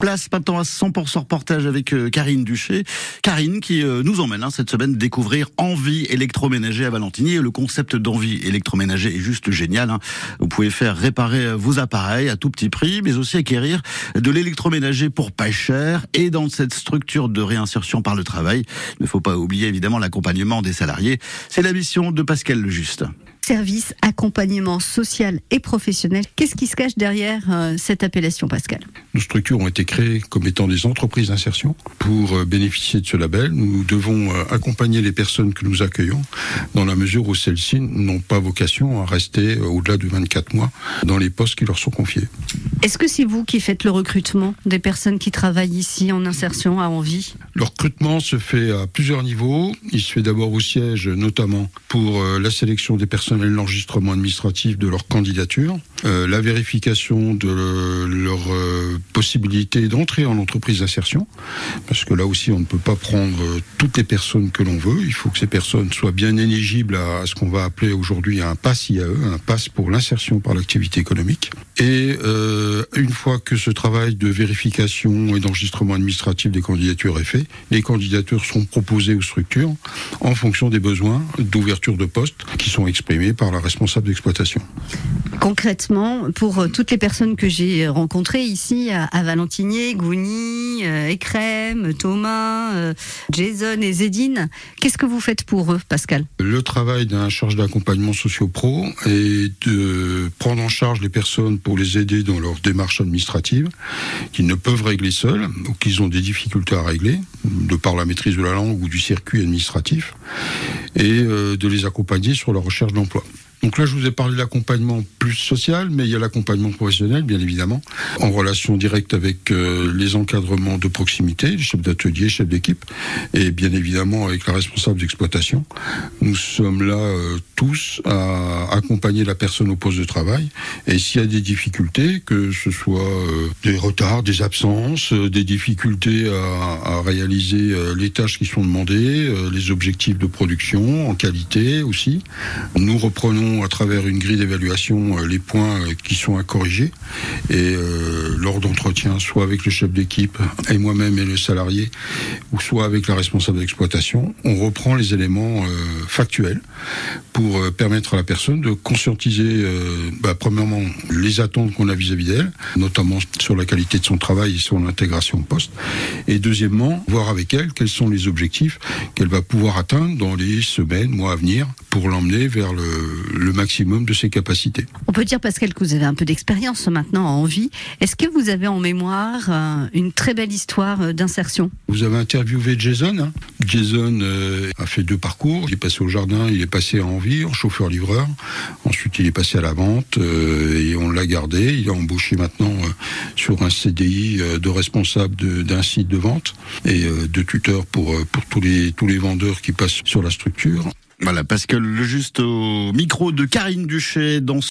Place maintenant à 100% reportage avec euh, Karine Duché. Karine qui euh, nous emmène hein, cette semaine découvrir Envie électroménager à Valentini. Et le concept d'Envie électroménager est juste génial. Hein. Vous pouvez faire réparer euh, vos appareils à tout petit prix, mais aussi acquérir de l'électroménager pour pas cher. Et dans cette structure de réinsertion par le travail, il ne faut pas oublier évidemment l'accompagnement des salariés. C'est la mission de Pascal Lejuste service, accompagnement social et professionnel. Qu'est-ce qui se cache derrière euh, cette appellation, Pascal? Nos structures ont été créées comme étant des entreprises d'insertion. Pour euh, bénéficier de ce label, nous devons euh, accompagner les personnes que nous accueillons dans la mesure où celles-ci n'ont pas vocation à rester au-delà de 24 mois dans les postes qui leur sont confiés. Est-ce que c'est vous qui faites le recrutement des personnes qui travaillent ici en insertion à Envie? Le recrutement se fait à plusieurs niveaux. Il se fait d'abord au siège, notamment pour la sélection des personnes l'enregistrement administratif de leur candidature, euh, la vérification de leur euh, possibilité d'entrer en entreprise d'insertion, parce que là aussi on ne peut pas prendre euh, toutes les personnes que l'on veut, il faut que ces personnes soient bien éligibles à, ce qu'on va appeler aujourd'hui un pass IAE, un pass pour l'insertion par l'activité économique. Et une fois que ce travail de vérification et d'enregistrement administratif des candidatures est fait, les candidatures seront proposées aux structures en fonction des besoins d'ouverture de postes qui sont exprimés par la responsable d'exploitation. Concrètement, pour euh, toutes les personnes que j'ai rencontrées ici à, Valentinier, Gouni, euh, Ekrem, Thomas, euh, Jason et Zedine, qu'est-ce que vous faites pour eux, Pascal? Le travail d'un charge d'accompagnement socio-pro est de prendre en charge les personnes pour les aider dans leur démarche administrative, qu'ils ne peuvent régler seuls ou qu'ils ont des difficultés à régler, de par la maîtrise de la langue ou du circuit administratif, et de les accompagner sur la recherche d'emploi. Donc là, je vous ai parlé de l'accompagnement plus social, mais il y a l'accompagnement professionnel, bien évidemment, en relation directe avec euh, les encadrements de proximité, les chefs d'atelier, chefs d'équipe, et bien évidemment avec la responsable d'exploitation. Nous sommes là euh, tous à accompagner la personne au poste de travail. Et s'il y a des difficultés, que ce soit euh, des retards, des absences, des difficultés à, à réaliser les tâches qui sont demandées, les objectifs de production en qualité aussi, nous reprenons à travers une grille d'évaluation euh, les points euh, qui sont à corriger. Et euh, lors d'entretien, soit avec le chef d'équipe et moi-même et le salarié, ou soit avec la responsable d'exploitation, on reprend les éléments factuels pour permettre à la personne de conscientiser, bah, premièrement, les attentes qu'on a vis-à-vis d'elle, notamment sur la qualité de son travail et sur l'intégration au poste. Et deuxièmement, voir avec elle quels sont les objectifs qu'elle va pouvoir atteindre dans les semaines, mois à venir, pour l'emmener vers le, le maximum de ses capacités. On peut dire, Pascal, que vous avez un peu d'expérience maintenant en vie. Est-ce que vous avez en mémoire euh, une très belle histoire euh, d'insertion? Vous avez interviewé Jason. Hein? Jason euh, a fait deux parcours. Il est passé au jardin, il est passé en vie, en chauffeur-livreur. Ensuite, il est passé à la vente et on l'a gardé. Il est embauché maintenant sur un CDI de responsable d'un site de vente et de tuteur pour, pour tous, les, tous les vendeurs qui passent sur la structure. Voilà, parce que le juste au micro de Karine Duché dans